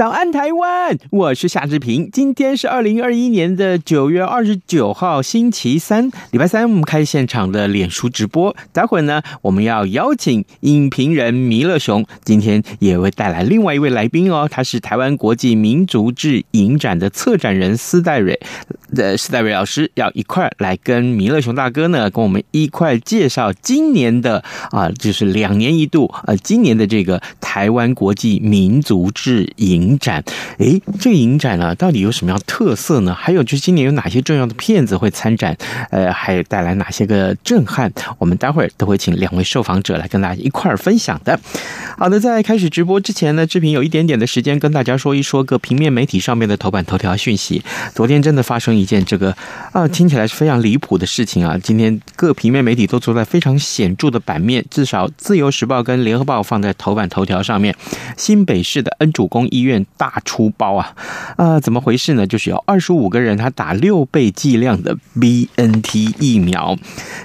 早安，台湾！我是夏志平。今天是二零二一年的九月二十九号，星期三，礼拜三，我们开现场的脸书直播。待会呢，我们要邀请影评人弥勒雄，今天也会带来另外一位来宾哦，他是台湾国际民族志影展的策展人斯戴瑞的斯戴瑞老师，要一块来跟弥勒雄大哥呢，跟我们一块介绍今年的啊，就是两年一度呃，今年的这个台湾国际民族志影。影展，诶，这个影展呢，到底有什么样特色呢？还有就是今年有哪些重要的片子会参展？呃，还有带来哪些个震撼？我们待会儿都会请两位受访者来跟大家一块儿分享的。好的，在开始直播之前呢，志平有一点点的时间跟大家说一说各平面媒体上面的头版头条讯息。昨天真的发生一件这个啊，听起来是非常离谱的事情啊！今天各平面媒体都坐在非常显著的版面，至少《自由时报》跟《联合报》放在头版头条上面。新北市的恩主公医院。大出包啊！啊、怎么回事呢？就是有二十五个人，他打六倍剂量的 BNT 疫苗。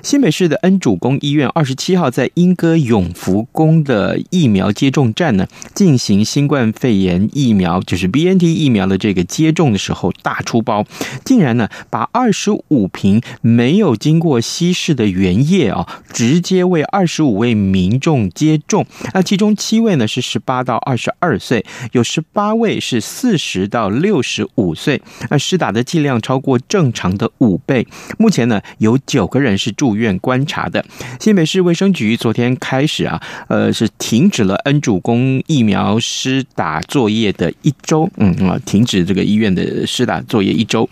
新北市的恩主公医院二十七号在莺歌永福宫的疫苗接种站呢，进行新冠肺炎疫苗，就是 BNT 疫苗的这个接种的时候大出包，竟然呢把二十五瓶没有经过稀释的原液啊，直接为二十五位民众接种。那其中七位呢是十八到二十二岁，有十八。八位是四十到六十五岁，那施打的剂量超过正常的五倍。目前呢，有九个人是住院观察的。新北市卫生局昨天开始啊，呃，是停止了恩主公疫苗施打作业的一周，嗯啊，停止这个医院的施打作业一周。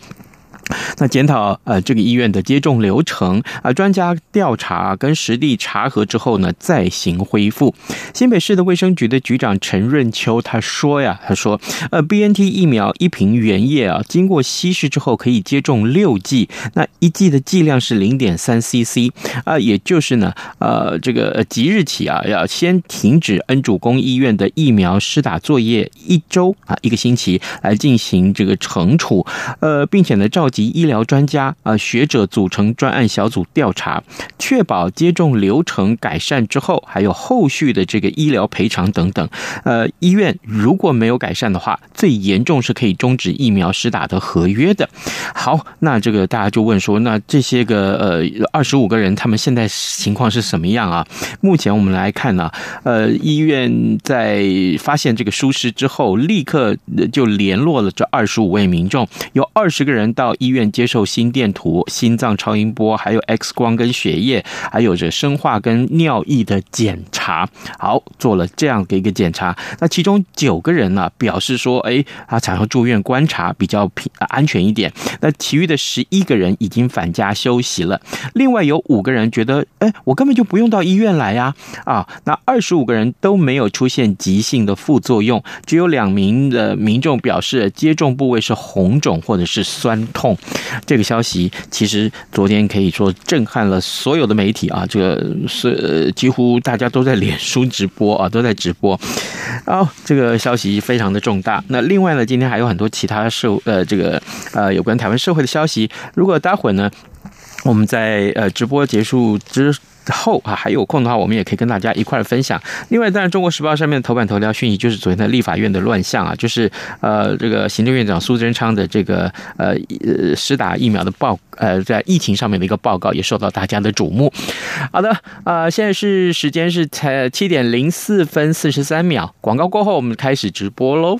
那检讨呃这个医院的接种流程啊，专家调查跟实地查核之后呢，再行恢复。新北市的卫生局的局长陈润秋他说呀，他说呃 BNT 疫苗一瓶原液啊，经过稀释之后可以接种六剂，那一剂的剂量是零点三 CC 啊，也就是呢呃这个即日起啊，要先停止恩主公医院的疫苗施打作业一周啊，一个星期来进行这个惩处，呃，并且呢照及。医疗专家啊，学者组成专案小组调查，确保接种流程改善之后，还有后续的这个医疗赔偿等等。呃，医院如果没有改善的话，最严重是可以终止疫苗施打的合约的。好，那这个大家就问说，那这些个呃二十五个人，他们现在情况是什么样啊？目前我们来看呢，呃，医院在发现这个疏失之后，立刻就联络了这二十五位民众，有二十个人到医院接受心电图、心脏超音波，还有 X 光跟血液，还有着生化跟尿液的检查。好，做了这样的一个检查。那其中九个人呢，表示说，哎，他产后住院观察，比较平安全一点。那其余的十一个人已经返家休息了。另外有五个人觉得，哎，我根本就不用到医院来呀。啊，那二十五个人都没有出现急性的副作用，只有两名的民众表示接种部位是红肿或者是酸痛。这个消息其实昨天可以说震撼了所有的媒体啊，这个是几乎大家都在脸书直播啊，都在直播。哦，这个消息非常的重大。那另外呢，今天还有很多其他社呃这个呃有关台湾社会的消息。如果待会儿呢，我们在呃直播结束之。后啊，还有空的话，我们也可以跟大家一块儿分享。另外，当然，《中国时报》上面的头版头条讯息就是昨天的立法院的乱象啊，就是呃，这个行政院长苏贞昌的这个呃呃施打疫苗的报呃在疫情上面的一个报告，也受到大家的瞩目。好的，啊、呃，现在是时间是才七点零四分四十三秒，广告过后，我们开始直播喽。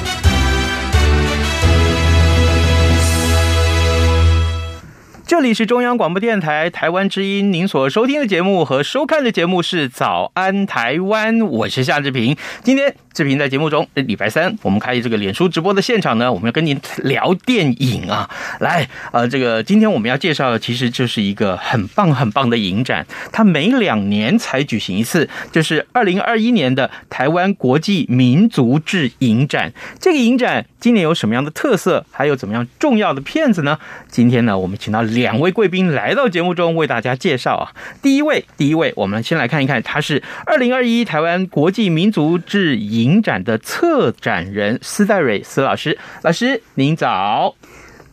这里是中央广播电台台湾之音，您所收听的节目和收看的节目是《早安台湾》，我是夏志平。今天志平在节目中，礼拜三我们开这个脸书直播的现场呢，我们要跟您聊电影啊。来，呃，这个今天我们要介绍的其实就是一个很棒很棒的影展，它每两年才举行一次，就是二零二一年的台湾国际民族志影展。这个影展今年有什么样的特色，还有怎么样重要的片子呢？今天呢，我们请到两。位贵宾来到节目中为大家介绍啊，第一位，第一位，我们先来看一看，他是二零二一台湾国际民族志影展的策展人斯戴蕊斯老师，老师您早。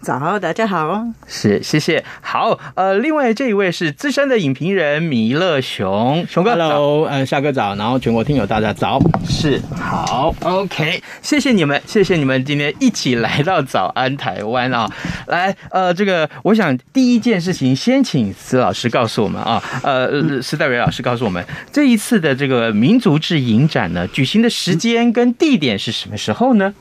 早，大家好，是谢谢。好，呃，另外这一位是资深的影评人弥勒熊熊哥，Hello，呃，夏哥早，然后全国听友大家早，是好，OK，谢谢你们，谢谢你们今天一起来到早安台湾啊，来，呃，这个我想第一件事情先请施老师告诉我们啊，呃，施代蕊老师告诉我们这一次的这个民族志影展呢，举行的时间跟地点是什么时候呢？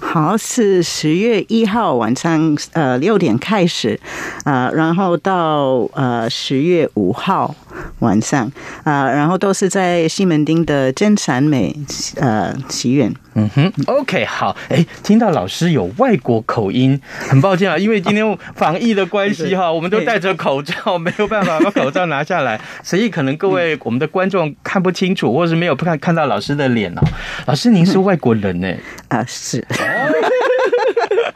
好，是十月一号晚上。呃，六点开始，啊、呃，然后到呃十月五号晚上，啊、呃，然后都是在西门町的真善美呃祈愿。嗯哼，OK，好，哎，听到老师有外国口音，很抱歉啊，因为今天防疫的关系哈，我们都戴着口罩，没有办法把口罩拿下来，所以可能各位我们的观众看不清楚，或是没有看看到老师的脸哦。老师，您是外国人呢？啊，是。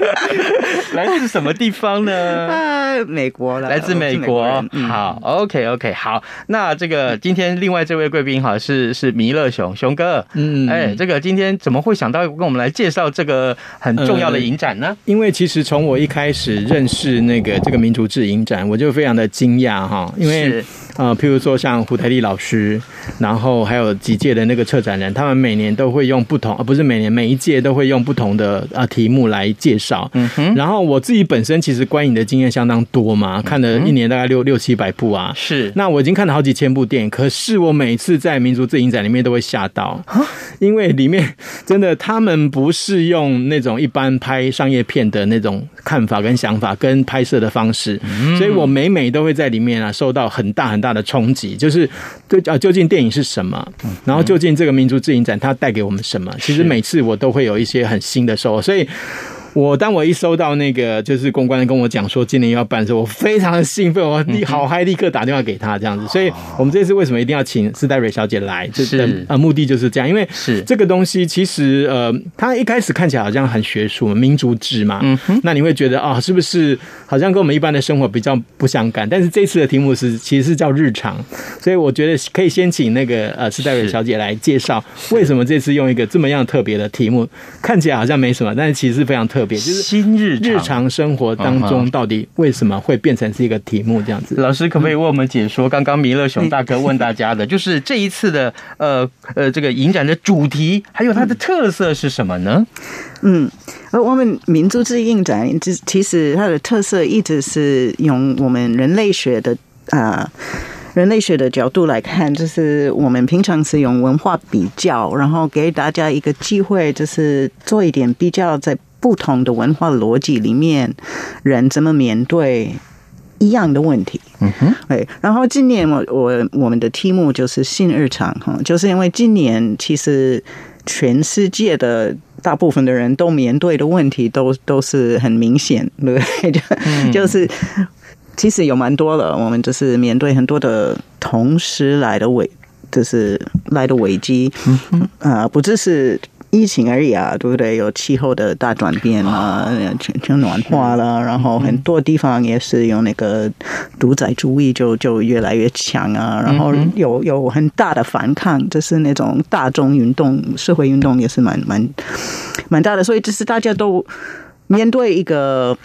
来自什么地方呢？啊，美国了。来自美国。美好，OK，OK，、好。那这个今天另外这位贵宾哈是是弥勒熊熊哥。嗯，哎，这个今天怎么会想到跟我们来介绍这个很重要的影展呢？嗯、因为其实从我一开始认识那个这个民族志影展，我就非常的惊讶哈，因为。啊，譬如说像胡台丽老师，然后还有几届的那个策展人，他们每年都会用不同，呃，不是每年每一届都会用不同的啊题目来介绍。嗯哼。然后我自己本身其实观影的经验相当多嘛，看了一年大概六六七百部啊。是。那我已经看了好几千部电影，可是我每次在民族自影展里面都会吓到，因为里面真的他们不是用那种一般拍商业片的那种看法跟想法跟拍摄的方式，所以我每每都会在里面啊受到很大很大。的冲击就是对啊，究竟电影是什么？然后究竟这个民族自影展它带给我们什么？其实每次我都会有一些很新的收获，所以。我当我一收到那个就是公关跟我讲说今年要办的时候，我非常的兴奋，我立好嗨，立刻打电话给他这样子。所以我们这次为什么一定要请斯黛瑞小姐来？就是呃目的就是这样，因为是这个东西其实呃，它一开始看起来好像很学术，民族志嘛，嗯哼，那你会觉得啊，是不是好像跟我们一般的生活比较不相干？但是这次的题目是其实是叫日常，所以我觉得可以先请那个呃斯黛瑞小姐来介绍为什么这次用一个这么样特别的题目，看起来好像没什么，但是其实是非常特。特别就是新日日常生活当中，到底为什么会变成是一个题目这样子？老师可不可以为我们解说？刚刚弥勒熊大哥问大家的，就是这一次的呃呃这个影展的主题，还有它的特色是什么呢？嗯，而我们民族志影展，其实它的特色一直是用我们人类学的啊。呃人类学的角度来看，就是我们平常是用文化比较，然后给大家一个机会，就是做一点比较，在不同的文化逻辑里面，人怎么面对一样的问题。嗯哼，对。然后今年我我我们的题目就是新日常哈，就是因为今年其实全世界的大部分的人都面对的问题都都是很明显，对不对？就、嗯、就是其实有蛮多了，我们就是面对很多的同时来的危，就是来的危机，啊、嗯呃，不只是。疫情而已啊，对不对？有气候的大转变啊，全球暖化了，然后很多地方也是有那个独裁主义就就越来越强啊，然后有有很大的反抗，就是那种大众运动、社会运动也是蛮蛮蛮大的，所以就是大家都面对一个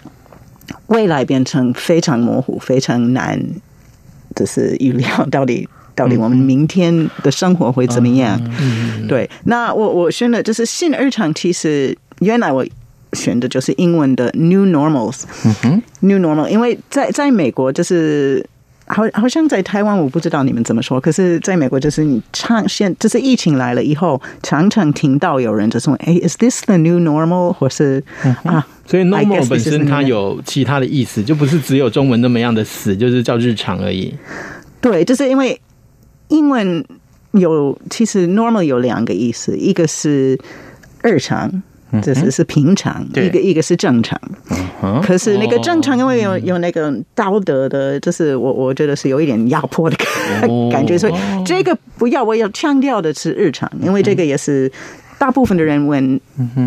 未来变成非常模糊、非常难，就是预料到底。到底我们明天的生活会怎么样？嗯、对，那我我选的就是新日常。其实原来我选的就是英文的 New Normals，嗯哼，New Normal。因为在在美国，就是好好像在台湾，我不知道你们怎么说。可是在美国，就是你常现就是疫情来了以后，常常听到有人就说：“哎，Is this the new normal？” 或是、嗯、啊，所以 normal 本身它有其他的意思，就不是只有中文那么样的死，就是叫日常而已。对，就是因为。英文有其实 normal 有两个意思，一个是日常，这是是平常；一个一个是正常。可是那个正常，因为有有那个道德的，就是我我觉得是有一点压迫的感觉，所以这个不要，我要强调的是日常，因为这个也是。大部分的人问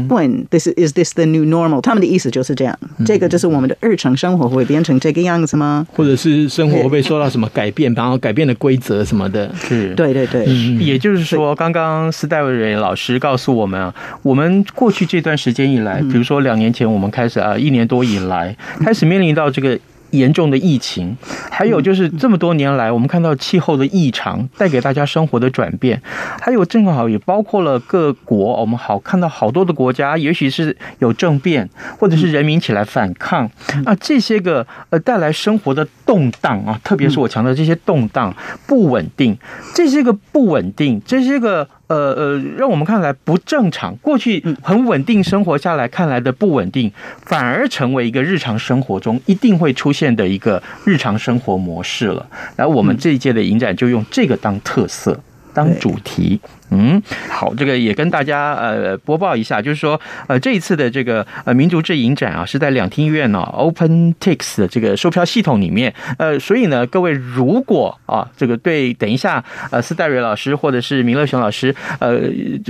问，this is this the new normal？他们的意思就是这样，这个就是我们的日常生活会变成这个样子吗？或者是生活会不会受到什么改变，然后改变的规则什么的？是，对对对。也就是说，刚刚斯戴维瑞老师告诉我们啊，我们过去这段时间以来，比如说两年前我们开始啊，一年多以来开始面临到这个。严重的疫情，还有就是这么多年来，我们看到气候的异常带给大家生活的转变，还有正好也包括了各国，我们好看到好多的国家，也许是有政变，或者是人民起来反抗啊，这些个呃带来生活的动荡啊，特别是我强调这些动荡不稳定，这些个不稳定，这些个。呃呃，让我们看来不正常。过去很稳定生活下来看来的不稳定，反而成为一个日常生活中一定会出现的一个日常生活模式了。然后我们这一届的影展就用这个当特色，当主题。嗯，好，这个也跟大家呃播报一下，就是说呃这一次的这个呃民族志影展啊，是在两厅院呢、OpenTix 的这个售票系统里面，呃，所以呢，各位如果啊这个对等一下呃斯戴瑞老师或者是明乐雄老师呃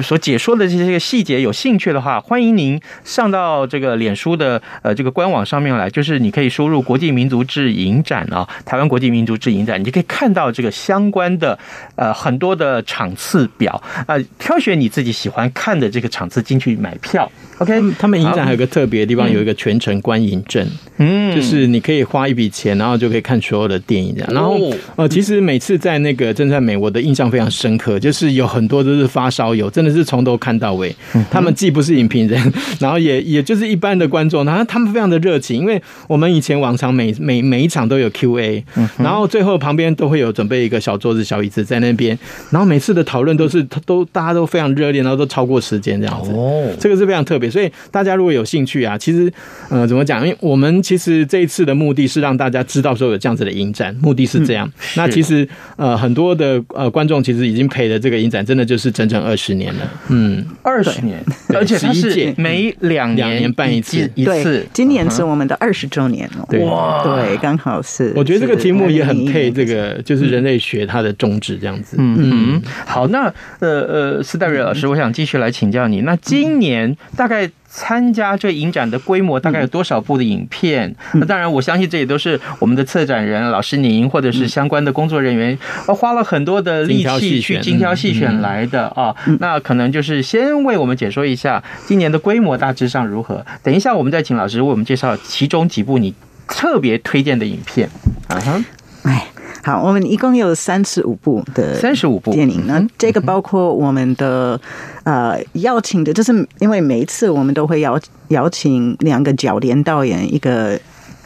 所解说的这些细节有兴趣的话，欢迎您上到这个脸书的呃这个官网上面来，就是你可以输入国际民族志影展啊，台湾国际民族志影展，你就可以看到这个相关的呃很多的场次表。啊，挑选你自己喜欢看的这个场次进去买票。OK，他们影展还有个特别的地方，有一个全程观影证，嗯，就是你可以花一笔钱，然后就可以看所有的电影这样。然后呃，其实每次在那个正在美，我的印象非常深刻，就是有很多都是发烧友，真的是从头看到尾。他们既不是影评人，然后也也就是一般的观众，然后他们非常的热情，因为我们以前往常每每每一场都有 Q&A，然后最后旁边都会有准备一个小桌子、小椅子在那边，然后每次的讨论都是都大家都非常热烈，然后都超过时间这样子。哦，这个是非常特别。所以大家如果有兴趣啊，其实呃怎么讲？因为我们其实这一次的目的是让大家知道说有这样子的影展，目的是这样。嗯、那其实呃很多的呃观众其实已经陪了这个影展，真的就是整整二十年了。嗯，二十年，而且它是每两年、嗯、两年办一次一次。今年是我们的二十周年哦。对哇，对，刚好是。我觉得这个题目也很配这个，就是人类学它的宗旨这样子。嗯嗯。好，那呃呃，斯戴瑞老师，我想继续来请教你。那今年大概。参加这影展的规模大概有多少部的影片？那当然，我相信这也都是我们的策展人老师您或者是相关的工作人员，花了很多的力气去精挑细选来的啊。那可能就是先为我们解说一下今年的规模大致上如何。等一下，我们再请老师为我们介绍其中几部你特别推荐的影片。啊哈，哎。好，我们一共有三十五部的三十五部电影。那这个包括我们的呃邀请的，就是因为每一次我们都会邀邀请两个焦点导演，一个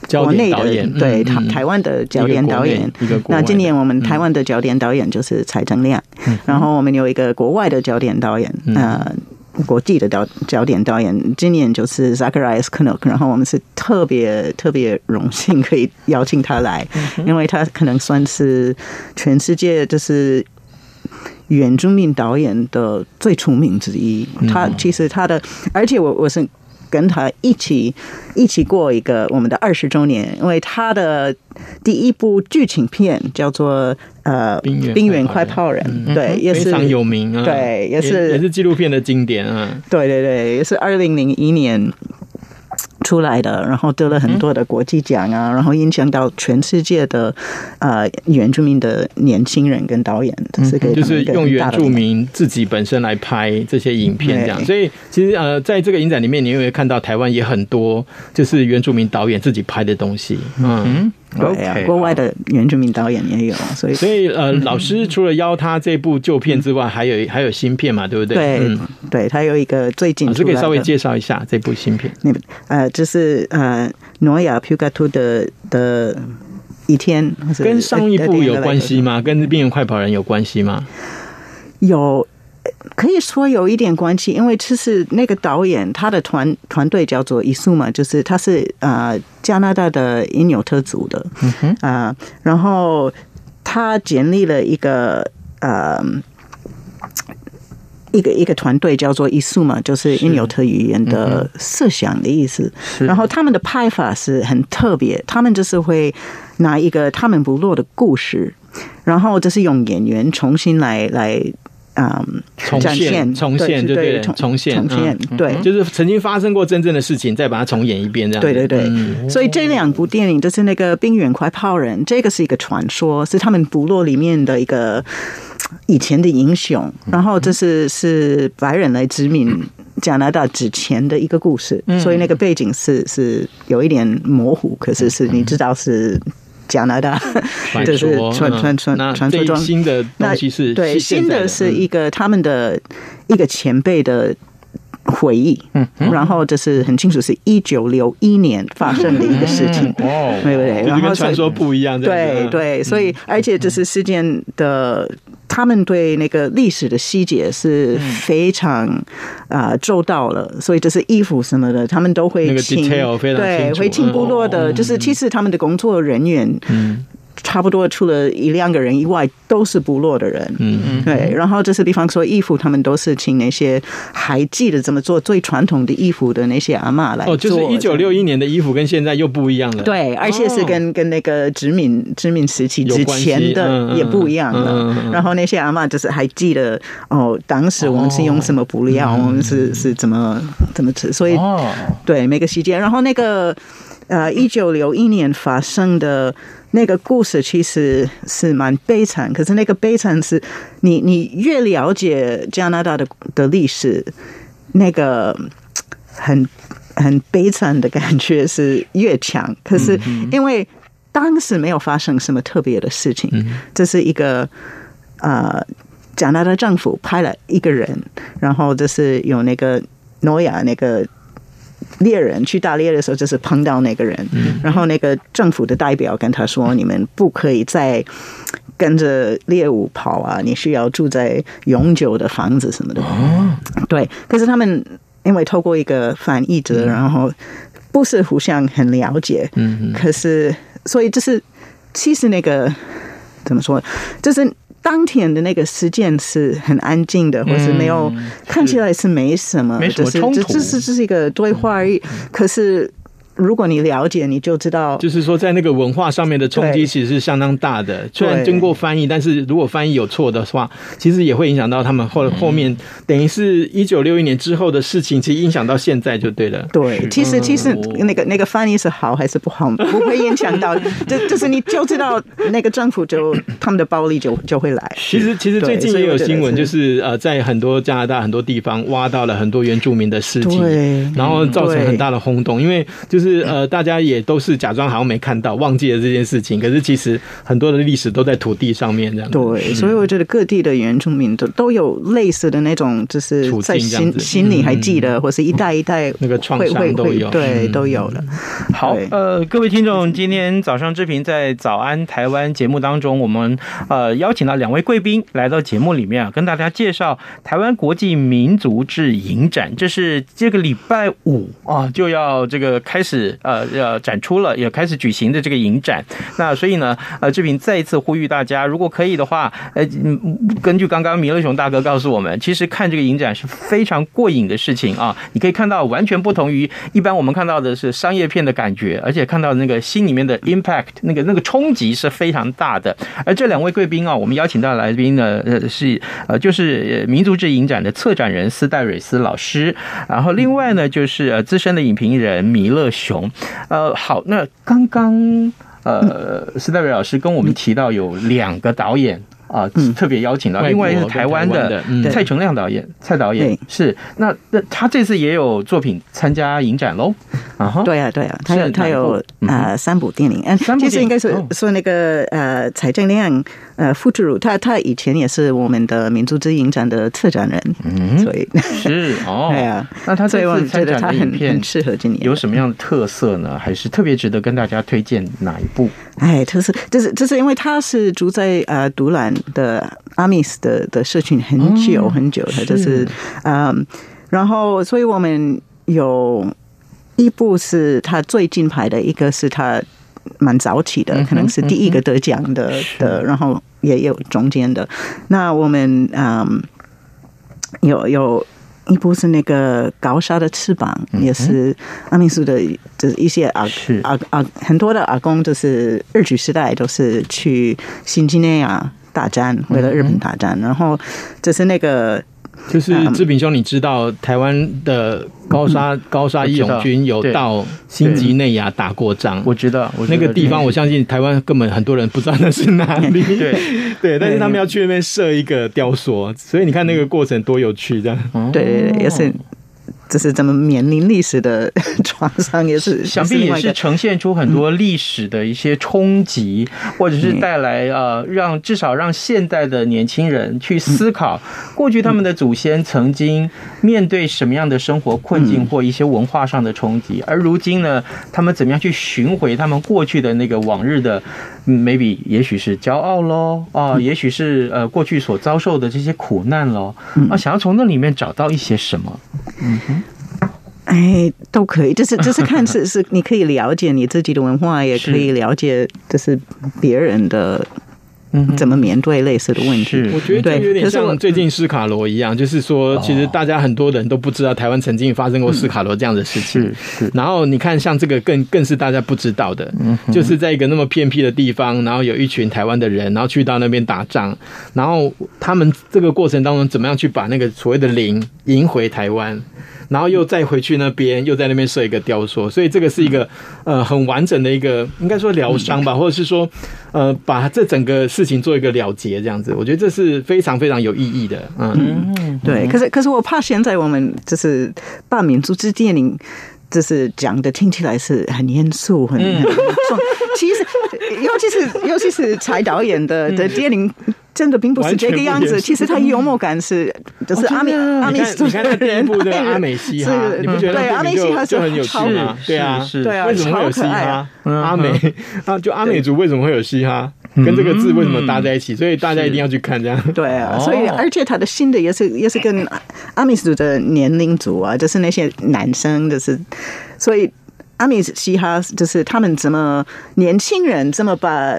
国内的对台台湾的焦点导演。那今年我们台湾的焦点导演就是蔡正亮，然后我们有一个国外的焦点导演，呃。国际的导焦点导演，今年就是 Zacharias Knopf，然后我们是特别特别荣幸可以邀请他来，因为他可能算是全世界就是原住民导演的最出名之一。他其实他的，而且我我是。跟他一起一起过一个我们的二十周年，因为他的第一部剧情片叫做呃《冰原快跑人》，对，也是非常有名啊，对，也是也是纪录片的经典啊，对对对，也是二零零一年。出来的，然后得了很多的国际奖啊，嗯、然后影响到全世界的呃原住民的年轻人跟导演，嗯、是就是用原住民自己本身来拍这些影片这样。所以其实呃，在这个影展里面，你会看到台湾也很多就是原住民导演自己拍的东西，嗯。嗯对啊，国外的原住民导演也有，所以所以呃，老师除了邀他这部旧片之外，还有还有新片嘛，对不对？对，嗯、对他有一个最近，老师可以稍微介绍一下这部新片。那呃，就是呃，诺亚皮卡图的的一天，跟上一部有关系吗？跟《冰原快跑人》有关系吗？有。可以说有一点关系，因为其实那个导演他的团团队叫做伊苏嘛，就是他是啊、呃、加拿大的因纽特族的，啊、嗯哼呃，然后他建立了一个呃一个一个团队叫做伊苏嘛，就是因纽特语言的设想的意思。嗯、然后他们的拍法是很特别，他们就是会拿一个他们部落的故事，然后就是用演员重新来来。嗯，重现，重现，对对，重现，重现，对，就是曾经发生过真正的事情，再把它重演一遍，这样。对对对，所以这两部电影就是那个《冰原快跑人》，这个是一个传说，是他们部落里面的一个以前的英雄，然后这是是白人来殖民加拿大之前的一个故事，所以那个背景是是有一点模糊，可是是你知道是。加拿大就是传传传传说中新的东西是对新的是一个他们的一个前辈的回忆，嗯，然后就是很清楚是一九六一年发生的一个事情，哦，对不对？然后传说不一样，对对，所以而且这是事件的，他们对那个历史的细节是非常啊周到了，所以这是衣服什么的，他们都会请，对，会请部落的，就是其实他们的工作人员，嗯。差不多除了一两个人以外，都是部落的人。嗯嗯，对。然后就是比方说衣服，他们都是请那些还记得怎么做最传统的衣服的那些阿嬷来做。哦，就是一九六一年的衣服跟现在又不一样了。对，而且是跟跟那个殖民殖民时期之前的也不一样了。然后那些阿嬷就是还记得哦，当时我们是用什么布料，我们是是怎么怎么吃。所以对每个细节，然后那个呃，一九六一年发生的。那个故事其实是蛮悲惨，可是那个悲惨是你你越了解加拿大的的历史，那个很很悲惨的感觉是越强。可是因为当时没有发生什么特别的事情，这是一个呃加拿大政府派了一个人，然后就是有那个诺亚那个。猎人去打猎的时候，就是碰到那个人，然后那个政府的代表跟他说：“你们不可以再跟着猎物跑啊！你需要住在永久的房子什么的。”哦，对。可是他们因为透过一个翻译者，然后不是互相很了解。嗯，可是所以就是其实那个怎么说，就是。当天的那个事件是很安静的，或是没有、嗯、看起来是没什么，没什么冲突，这是只是一个对话而已。嗯、可是。如果你了解，你就知道，就是说，在那个文化上面的冲击其实是相当大的。虽然经过翻译，但是如果翻译有错的话，其实也会影响到他们后后面，等于是一九六一年之后的事情，其实影响到现在就对了。对，其实其实那个那个翻译是好还是不好，不会影响到，就就是你就知道那个政府就他们的暴力就就会来。其实其实最近也有新闻，就是呃，在很多加拿大很多地方挖到了很多原住民的尸体，然后造成很大的轰动，因为就是。是呃，大家也都是假装好像没看到，忘记了这件事情。可是其实很多的历史都在土地上面这样。对，所以我觉得各地的原住民都都有类似的那种，就是在心心里还记得，或是一代一代那个创伤都有，对，都有了。好，呃，各位听众，今天早上志平在早安台湾节目当中，我们呃邀请到两位贵宾来到节目里面啊，跟大家介绍台湾国际民族志影展。这是这个礼拜五啊就要这个开始。始呃呃展出了，也开始举行的这个影展。那所以呢，呃，志平再一次呼吁大家，如果可以的话，呃，根据刚刚弥勒熊大哥告诉我们，其实看这个影展是非常过瘾的事情啊！你可以看到完全不同于一般我们看到的是商业片的感觉，而且看到那个心里面的 impact，那个那个冲击是非常大的。而这两位贵宾啊，我们邀请到来宾呢，呃，是呃，就是民族志影展的策展人斯戴瑞斯老师，然后另外呢，就是呃资深的影评人弥勒熊。呃，好，那刚刚呃，斯戴蕊老师跟我们提到有两个导演。啊，特别邀请到，另外是台湾的蔡成亮导演，蔡导演是。那那他这次也有作品参加影展喽？啊哈，对啊对啊，他有他有呃三部电影，嗯，其实应该是说那个呃蔡成亮呃傅志儒，他他以前也是我们的民族之影展的策展人，嗯，所以。是哦，对啊，那他这次参展的影片适合今年。有什么样的特色呢？还是特别值得跟大家推荐哪一部？哎，特色就是就是因为他是住在呃独兰。的阿米斯的的社群很久很久，他就是嗯，然后所以我们有一部是他最近拍的，一个是他蛮早起的，可能是第一个得奖的的，然后也有中间的。那我们嗯有有一部是那个高沙的翅膀，也是阿米斯的，就是一些阿阿阿很多的阿公，就是日据时代都是去新几内亚。大战，为了日本大战，嗯、然后就是那个，就是志平兄，你知道台湾的高沙、嗯、高沙义勇军有到新几内亚打过仗？我知道，那个地方，我相信台湾根本很多人不知道那是哪里。对对，但是他们要去那边设一个雕塑，所以你看那个过程多有趣，这样。对，也是。这是咱们面临历史的 创伤，也是想必也是呈现出很多历史的一些冲击，或者是带来呃，让至少让现代的年轻人去思考过去他们的祖先曾经面对什么样的生活困境或一些文化上的冲击，而如今呢，他们怎么样去寻回他们过去的那个往日的 maybe 也许是骄傲喽啊，也许是呃过去所遭受的这些苦难喽啊，想要从那里面找到一些什么，嗯哼。哎，都可以，就是 就是看是是，你可以了解你自己的文化，也可以了解就是别人的，嗯，怎么面对类似的问题。我觉得就有点像最近斯卡罗一样，就是说，其实大家很多人都不知道台湾曾经发生过斯卡罗这样的事情。是是。然后你看，像这个更更是大家不知道的，就是在一个那么偏僻的地方，然后有一群台湾的人，然后去到那边打仗，然后他们这个过程当中怎么样去把那个所谓的灵赢回台湾。然后又再回去那边，又在那边设一个雕塑，所以这个是一个呃很完整的一个，应该说疗伤吧，或者是说呃把这整个事情做一个了结，这样子，我觉得这是非常非常有意义的。嗯，嗯对。可是可是我怕现在我们就是把民族之电影，就是讲的听起来是很严肃、很很重。其实尤其是尤其是柴导演的的电影。真的并不是这个样子，其实他幽默感是，就是阿美阿美族 的人，对阿美嘻哈，你不觉得阿美嘻哈就很有趣吗？对啊，是，对啊，为什么会有嘻哈？阿美 啊，就阿美族为什么会有嘻哈？跟这个字为什么搭在一起？所以大家一定要去看这样。对啊，所以而且他的新的也是也是跟阿美族的年龄组啊，就是那些男生，就是所以阿美嘻哈就是他们怎么年轻人这么把。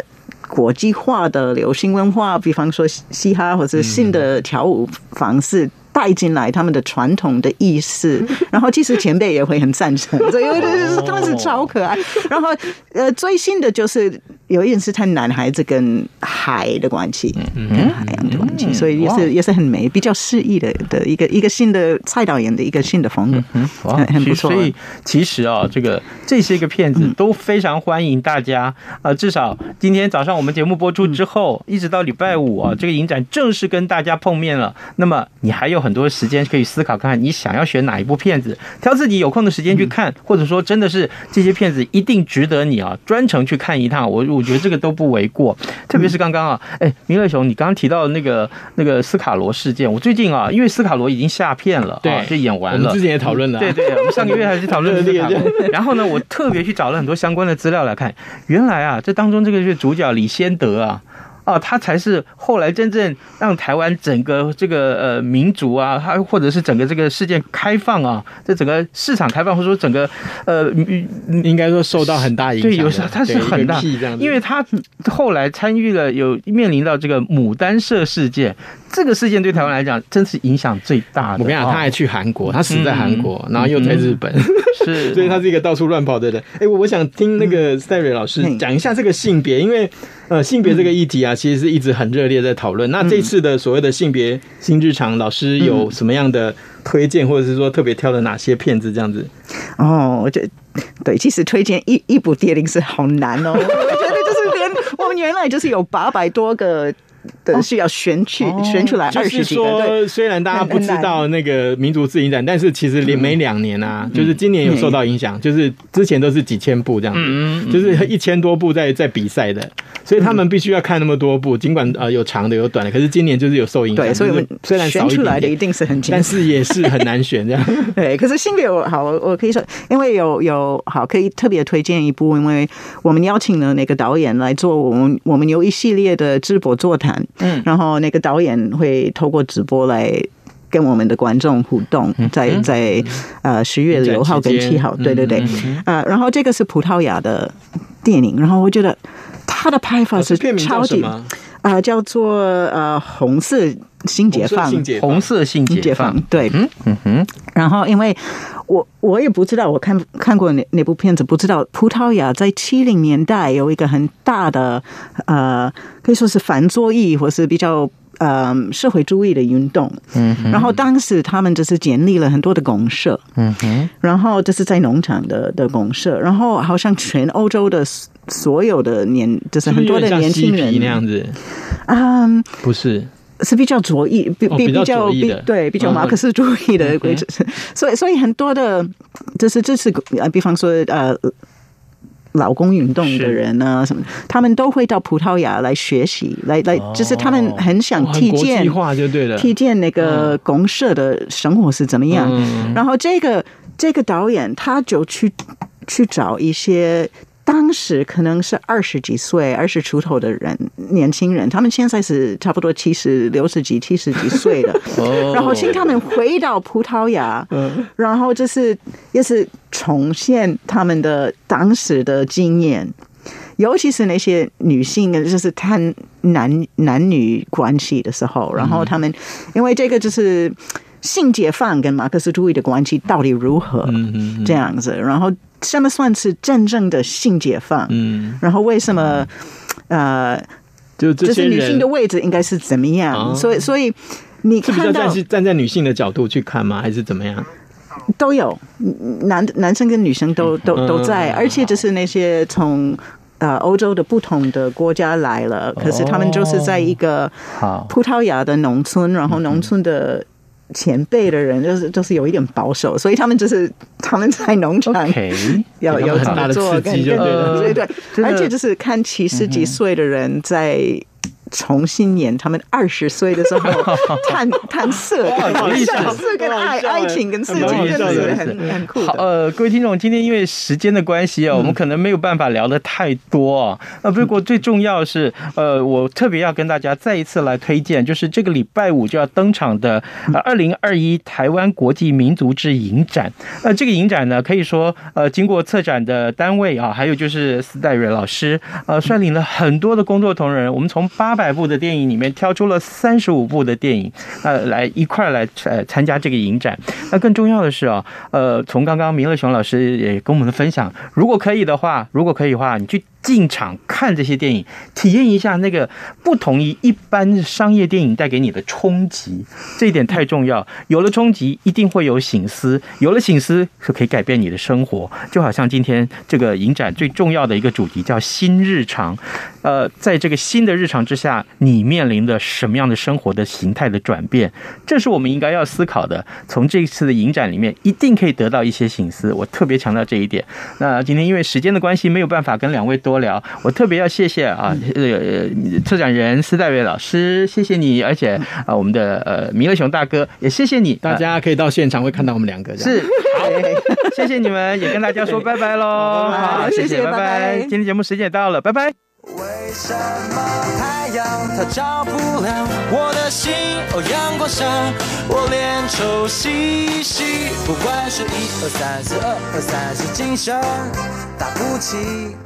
国际化的流行文化，比方说嘻哈或者新的跳舞方式。带进来他们的传统的意识，然后其实前辈也会很赞成，因为就是他们是超可爱。然后呃，最新的就是有一点是他男孩子跟海的关系，跟海洋的关系，所以也是也是很美，比较诗意的的一个一个新的蔡导演的一个新的风格，很不错。所以其实啊，这个这些个片子都非常欢迎大家啊，至少今天早上我们节目播出之后，一直到礼拜五啊，这个影展正式跟大家碰面了。那么你还有。很多时间可以思考，看看你想要选哪一部片子，挑自己有空的时间去看，或者说真的是这些片子一定值得你啊专程去看一趟。我我觉得这个都不为过。特别是刚刚啊，哎，明乐雄，你刚刚提到的那个那个斯卡罗事件，我最近啊，因为斯卡罗已经下片了，对，就演完了。我们之前也讨论了，对对，我们上个月还是讨论了 斯卡罗。然后呢，我特别去找了很多相关的资料来看，原来啊，这当中这个是主角李先德啊。哦，他才是后来真正让台湾整个这个呃民族啊，他或者是整个这个世界开放啊，这整个市场开放，或者说整个呃，应该说受到很大影响。对，有时候它是很大，因为他后来参与了，有面临到这个牡丹社事件。这个事件对台湾来讲，真是影响最大的。我跟你讲，他还去韩国，他死在韩国，然后又在日本，是，所以他是一个到处乱跑的人。哎，我想听那个赛瑞老师讲一下这个性别，因为呃，性别这个议题啊，其实是一直很热烈在讨论。那这次的所谓的性别新日常，老师有什么样的推荐，或者是说特别挑的哪些片子这样子？哦，我觉得对，其实推荐一一部电影是好难哦。我觉得就是连我们原来就是有八百多个。的是要选取选出来二十几个。就是说，虽然大家不知道那个民族自影展，但是其实连每两年啊，就是今年有受到影响，就是之前都是几千部这样子，就是一千多部在在比赛的，所以他们必须要看那么多部，尽管呃有长的有短的，可是今年就是有受影响。对，所以我们虽然选出来的一定是很，但是也是很难选这样。对，可是性别我好，我可以说，因为有有好可以特别推荐一部，因为我们邀请了那个导演来做我们我们有一系列的淄博座谈。嗯，然后那个导演会透过直播来跟我们的观众互动，在在呃十月六号跟七号，对对对，呃，然后这个是葡萄牙的电影，然后我觉得他的拍法是超级啊、呃，叫做呃红色性解放，红色性解放，对，嗯嗯哼，然后因为。我我也不知道，我看看过哪哪部片子，不知道葡萄牙在七零年代有一个很大的呃，可以说是反左翼或是比较呃社会主义的运动。嗯哼，然后当时他们就是建立了很多的公社。嗯哼，然后这是在农场的的公社，然后好像全欧洲的所有的年，就是很多的年轻人那样子。嗯，不是。是比较左翼，比比比较比对比较马克思主义的规则，所以所以很多的，就是支持呃，比方说呃，劳工运动的人呢，什么，他们都会到葡萄牙来学习，来来，就是他们很想体验体验那个公社的生活是怎么样。然后这个这个导演他就去去找一些。当时可能是二十几岁、二十出头的人，年轻人，他们现在是差不多七十六十几、七十几岁了。然后请他们回到葡萄牙，然后就是也是重现他们的当时的经验，尤其是那些女性，就是谈男男女关系的时候，然后他们因为这个就是性解放跟马克思主义的关系到底如何这样子，然后。什么算是真正的性解放？嗯，然后为什么呃，就这些女性的位置应该是怎么样？所以，所以你看到是站在女性的角度去看吗？还是怎么样？都有男男生跟女生都都都在，而且就是那些从呃欧洲的不同的国家来了，可是他们就是在一个葡萄牙的农村，然后农村的。前辈的人就是就是有一点保守，所以他们就是他们在农场 要有很大的刺激，对对对，而且就是看七十几岁的人在。重新演他们二十岁的时候 谈谈色，谈色跟爱爱情跟刺激，真的是很很酷。好，呃，各位听众，今天因为时间的关系啊，我们可能没有办法聊的太多啊。呃，不过最重要是，呃，我特别要跟大家再一次来推荐，就是这个礼拜五就要登场的二零二一台湾国际民族志影展。呃，这个影展呢，可以说呃，经过策展的单位啊，还有就是斯戴瑞老师，呃，率领了很多的工作同仁，我们从八百。百部的电影里面挑出了三十五部的电影，呃，来一块来呃参加这个影展。那更重要的是啊，呃，从刚刚明乐雄老师也跟我们的分享，如果可以的话，如果可以的话，你去。进场看这些电影，体验一下那个不同于一般商业电影带给你的冲击，这一点太重要。有了冲击，一定会有醒思，有了醒思是可以改变你的生活。就好像今天这个影展最重要的一个主题叫“新日常”。呃，在这个新的日常之下，你面临的什么样的生活的形态的转变，这是我们应该要思考的。从这一次的影展里面，一定可以得到一些醒思。我特别强调这一点。那今天因为时间的关系，没有办法跟两位多。多聊，我特别要谢谢啊，呃，策展人斯戴维老师，谢谢你，而且啊，我们的呃米乐熊大哥也谢谢你，大家可以到现场会看到我们两个，是，好，谢谢你们，也跟大家说拜拜喽，好，谢谢，拜拜，今天节目时间也到了，拜拜。为什么太阳它照不亮我的心？哦，阳光下我脸臭兮兮。不管是一二三四二二三四，精神打不起。